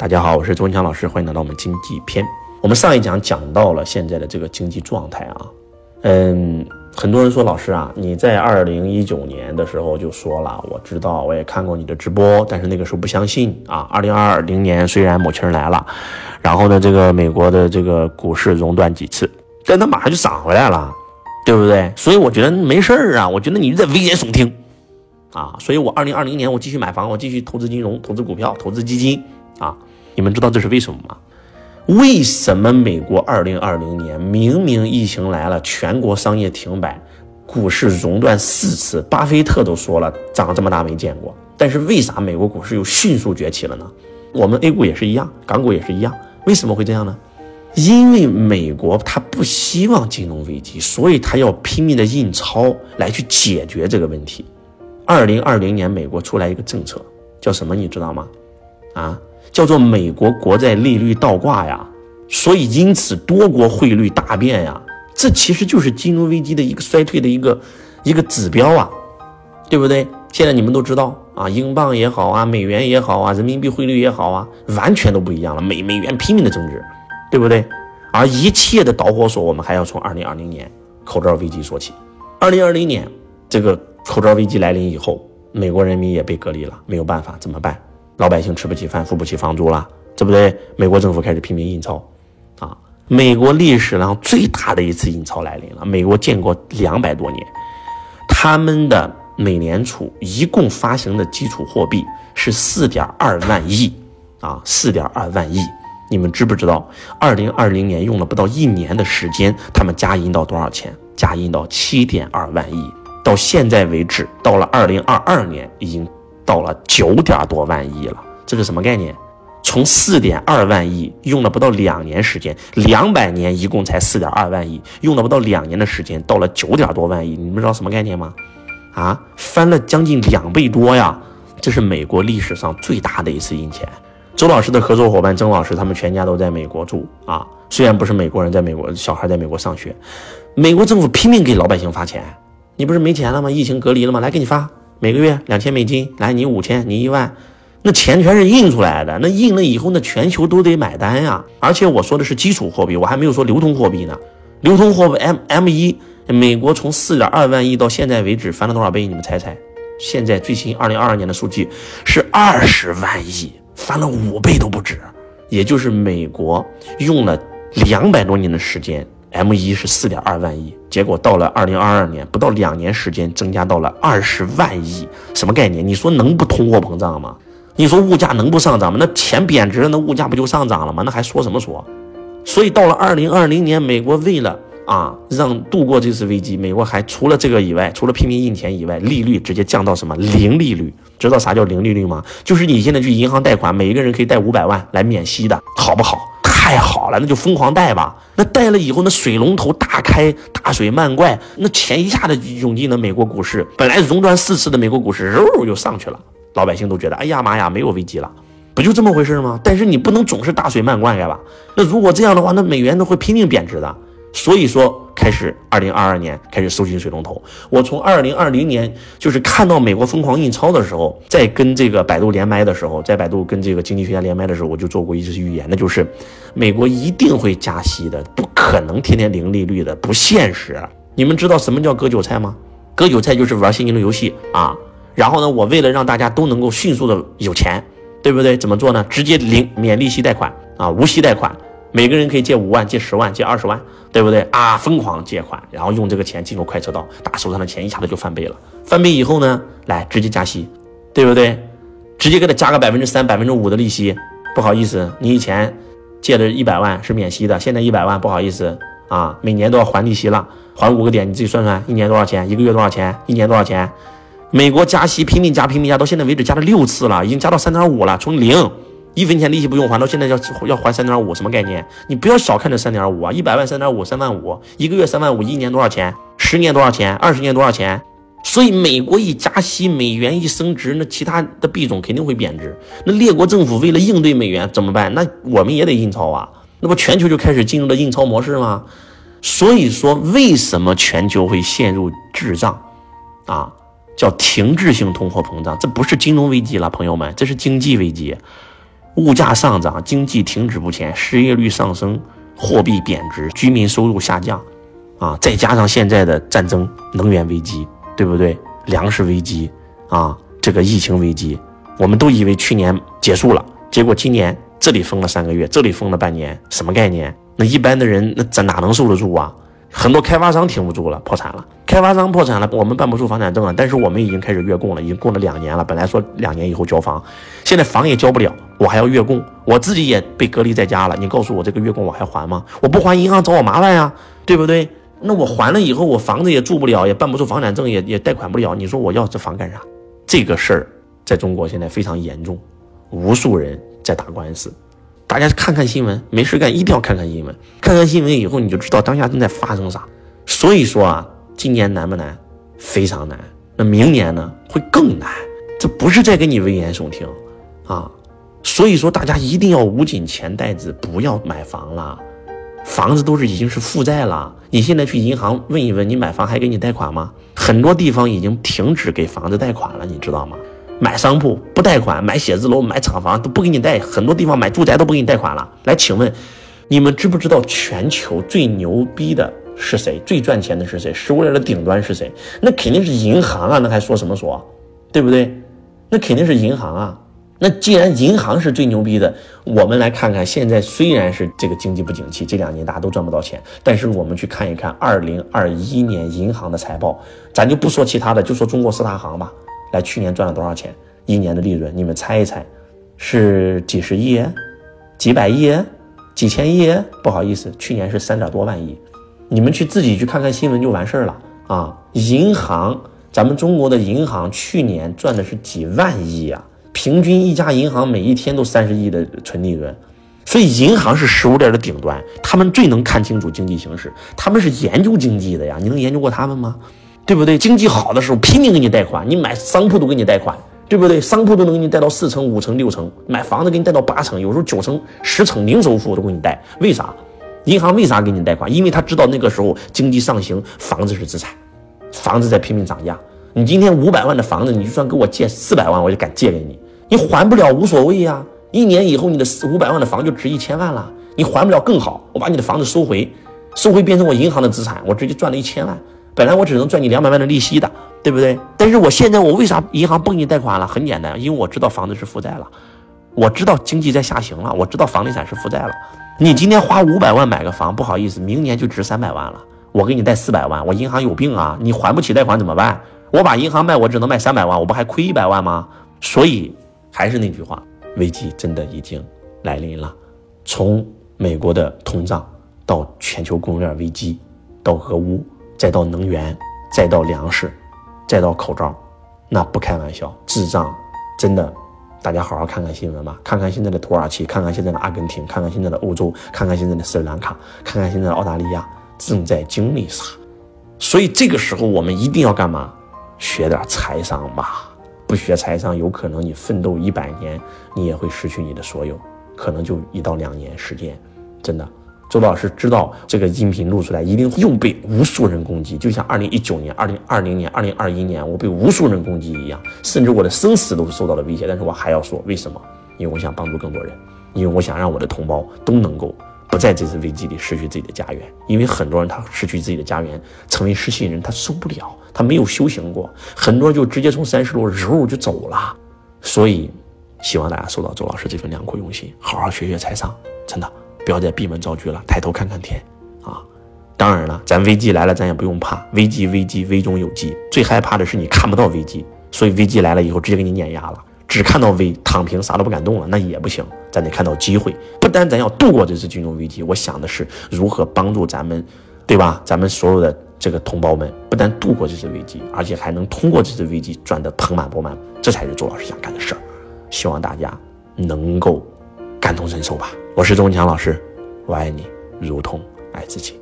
大家好，我是周文强老师，欢迎来到我们经济篇。我们上一讲讲到了现在的这个经济状态啊，嗯，很多人说老师啊，你在二零一九年的时候就说了，我知道，我也看过你的直播，但是那个时候不相信啊。二零二零年虽然母亲来了，然后呢，这个美国的这个股市熔断几次，但它马上就涨回来了，对不对？所以我觉得没事儿啊，我觉得你在危言耸听啊，所以我二零二零年我继续买房，我继续投资金融、投资股票、投资基金啊。你们知道这是为什么吗？为什么美国二零二零年明明疫情来了，全国商业停摆，股市熔断四次，巴菲特都说了涨这么大没见过，但是为啥美国股市又迅速崛起了呢？我们 A 股也是一样，港股也是一样，为什么会这样呢？因为美国它不希望金融危机，所以它要拼命的印钞来去解决这个问题。二零二零年美国出来一个政策叫什么？你知道吗？啊？叫做美国国债利率倒挂呀，所以因此多国汇率大变呀，这其实就是金融危机的一个衰退的一个一个指标啊，对不对？现在你们都知道啊，英镑也好啊，美元也好啊，人民币汇率也好啊，完全都不一样了，美美元拼命的增值，对不对？而一切的导火索，我们还要从二零二零年口罩危机说起。二零二零年这个口罩危机来临以后，美国人民也被隔离了，没有办法，怎么办？老百姓吃不起饭，付不起房租了，对不对？美国政府开始拼命印钞，啊，美国历史上最大的一次印钞来临了。美国建国两百多年，他们的美联储一共发行的基础货币是四点二万亿，啊，四点二万亿。你们知不知道？二零二零年用了不到一年的时间，他们加印到多少钱？加印到七点二万亿。到现在为止，到了二零二二年，已经。到了九点多万亿了，这是什么概念？从四点二万亿用了不到两年时间，两百年一共才四点二万亿，用了不到两年的时间，到了九点多万亿，你们知道什么概念吗？啊，翻了将近两倍多呀！这是美国历史上最大的一次印钱。周老师的合作伙伴曾老师，他们全家都在美国住啊，虽然不是美国人，在美国小孩在美国上学，美国政府拼命给老百姓发钱，你不是没钱了吗？疫情隔离了吗？来给你发。每个月两千美金，来你五千，你一万，那钱全是印出来的，那印了以后，那全球都得买单呀。而且我说的是基础货币，我还没有说流通货币呢。流通货币 M M 一，美国从四点二万亿到现在为止翻了多少倍？你们猜猜？现在最新二零二二年的数据是二十万亿，翻了五倍都不止。也就是美国用了两百多年的时间。M 一是四点二万亿，结果到了二零二二年，不到两年时间，增加到了二十万亿，什么概念？你说能不通货膨胀吗？你说物价能不上涨吗？那钱贬值了，那物价不就上涨了吗？那还说什么说？所以到了二零二零年，美国为了啊让度过这次危机，美国还除了这个以外，除了拼命印钱以外，利率直接降到什么零利率？知道啥叫零利率吗？就是你现在去银行贷款，每一个人可以贷五百万来免息的，好不好？太好了，那就疯狂贷吧。那贷了以后，那水龙头大开，大水漫灌，那钱一下子涌进了美国股市。本来熔断四次的美国股市，肉又上去了。老百姓都觉得，哎呀妈呀，没有危机了，不就这么回事吗？但是你不能总是大水漫灌，对吧？那如果这样的话，那美元都会拼命贬值的。所以说，开始二零二二年开始收紧水龙头。我从二零二零年就是看到美国疯狂印钞的时候，在跟这个百度连麦的时候，在百度跟这个经济学家连麦的时候，我就做过一次预言，那就是美国一定会加息的，不可能天天零利率的，不现实。你们知道什么叫割韭菜吗？割韭菜就是玩现金流游戏啊。然后呢，我为了让大家都能够迅速的有钱，对不对？怎么做呢？直接零免利息贷款啊，无息贷款。每个人可以借五万、借十万、借二十万，对不对啊？疯狂借款，然后用这个钱进入快车道，打手上的钱一下子就翻倍了。翻倍以后呢，来直接加息，对不对？直接给他加个百分之三、百分之五的利息。不好意思，你以前借的一百万是免息的，现在一百万不好意思啊，每年都要还利息了，还五个点，你自己算算，一年多少钱？一个月多少钱？一年多少钱？美国加息拼命加，拼命加，到现在为止加了六次了，已经加到三点五了，从零。一分钱利息不用还，到现在要要还三点五，什么概念？你不要小看这三点五啊！一百万三点五，三万五，一个月三万五，一年多少钱？十年多少钱？二十年多少钱？所以美国一加息，美元一升值，那其他的币种肯定会贬值。那列国政府为了应对美元怎么办？那我们也得印钞啊！那不全球就开始进入了印钞模式吗？所以说，为什么全球会陷入滞胀？啊，叫停滞性通货膨胀，这不是金融危机了，朋友们，这是经济危机。物价上涨，经济停止不前，失业率上升，货币贬值，居民收入下降，啊，再加上现在的战争、能源危机，对不对？粮食危机，啊，这个疫情危机，我们都以为去年结束了，结果今年这里封了三个月，这里封了半年，什么概念？那一般的人那咱哪能受得住啊？很多开发商挺不住了，破产了。开发商破产了，我们办不出房产证了。但是我们已经开始月供了，已经供了两年了。本来说两年以后交房，现在房也交不了，我还要月供，我自己也被隔离在家了。你告诉我这个月供我还还吗？我不还，银行找我麻烦呀，对不对？那我还了以后，我房子也住不了，也办不出房产证，也也贷款不了。你说我要这房干啥？这个事儿在中国现在非常严重，无数人在打官司。大家看看新闻，没事干一定要看看新闻。看看新闻以后，你就知道当下正在发生啥。所以说啊，今年难不难？非常难。那明年呢？会更难。这不是在给你危言耸听啊。所以说，大家一定要捂紧钱袋子，不要买房了。房子都是已经是负债了。你现在去银行问一问，你买房还给你贷款吗？很多地方已经停止给房子贷款了，你知道吗？买商铺不贷款，买写字楼、买厂房都不给你贷，很多地方买住宅都不给你贷款了。来，请问，你们知不知道全球最牛逼的是谁？最赚钱的是谁？食物链的顶端是谁？那肯定是银行啊！那还说什么说，对不对？那肯定是银行啊！那既然银行是最牛逼的，我们来看看，现在虽然是这个经济不景气，这两年大家都赚不到钱，但是我们去看一看二零二一年银行的财报，咱就不说其他的，就说中国四大行吧。来，去年赚了多少钱？一年的利润，你们猜一猜，是几十亿、几百亿、几千亿？不好意思，去年是三点多万亿。你们去自己去看看新闻就完事儿了啊！银行，咱们中国的银行去年赚的是几万亿啊！平均一家银行每一天都三十亿的纯利润，所以银行是食物链的顶端，他们最能看清楚经济形势，他们是研究经济的呀！你能研究过他们吗？对不对？经济好的时候拼命给你贷款，你买商铺都给你贷款，对不对？商铺都能给你贷到四成、五成、六成，买房子给你贷到八成，有时候九成、十成零首付都给你贷。为啥？银行为啥给你贷款？因为他知道那个时候经济上行，房子是资产，房子在拼命涨价。你今天五百万的房子，你就算给我借四百万，我就敢借给你。你还不了无所谓呀，一年以后你的四五百万的房就值一千万了。你还不了更好，我把你的房子收回，收回变成我银行的资产，我直接赚了一千万。本来我只能赚你两百万的利息的，对不对？但是我现在我为啥银行不给你贷款了？很简单，因为我知道房子是负债了，我知道经济在下行了，我知道房地产是负债了。你今天花五百万买个房，不好意思，明年就值三百万了。我给你贷四百万，我银行有病啊！你还不起贷款怎么办？我把银行卖，我只能卖三百万，我不还亏一百万吗？所以还是那句话，危机真的已经来临了。从美国的通胀到全球供应链危机，到俄乌。再到能源，再到粮食，再到口罩，那不开玩笑，智障，真的，大家好好看看新闻吧，看看现在的土耳其，看看现在的阿根廷，看看现在的欧洲，看看现在的斯里兰卡，看看现在的澳大利亚正在经历啥。所以这个时候我们一定要干嘛？学点财商吧。不学财商，有可能你奋斗一百年，你也会失去你的所有，可能就一到两年时间，真的。周老师知道这个音频录出来，一定又被无数人攻击，就像二零一九年、二零二零年、二零二一年我被无数人攻击一样，甚至我的生死都受到了威胁。但是我还要说，为什么？因为我想帮助更多人，因为我想让我的同胞都能够不在这次危机里失去自己的家园。因为很多人他失去自己的家园，成为失信人，他受不了，他没有修行过，很多人就直接从三十路揉就走了。所以，希望大家收到周老师这份良苦用心，好好学学财商，真的。不要再闭门造车了，抬头看看天，啊！当然了，咱危机来了，咱也不用怕，危机危机危中有机。最害怕的是你看不到危机，所以危机来了以后直接给你碾压了，只看到危，躺平啥都不敢动了，那也不行。咱得看到机会，不单咱要度过这次金融危机，我想的是如何帮助咱们，对吧？咱们所有的这个同胞们，不但度过这次危机，而且还能通过这次危机赚得盆满钵满，这才是周老师想干的事儿。希望大家能够感同身受吧。我是钟强老师，我爱你，如同爱自己。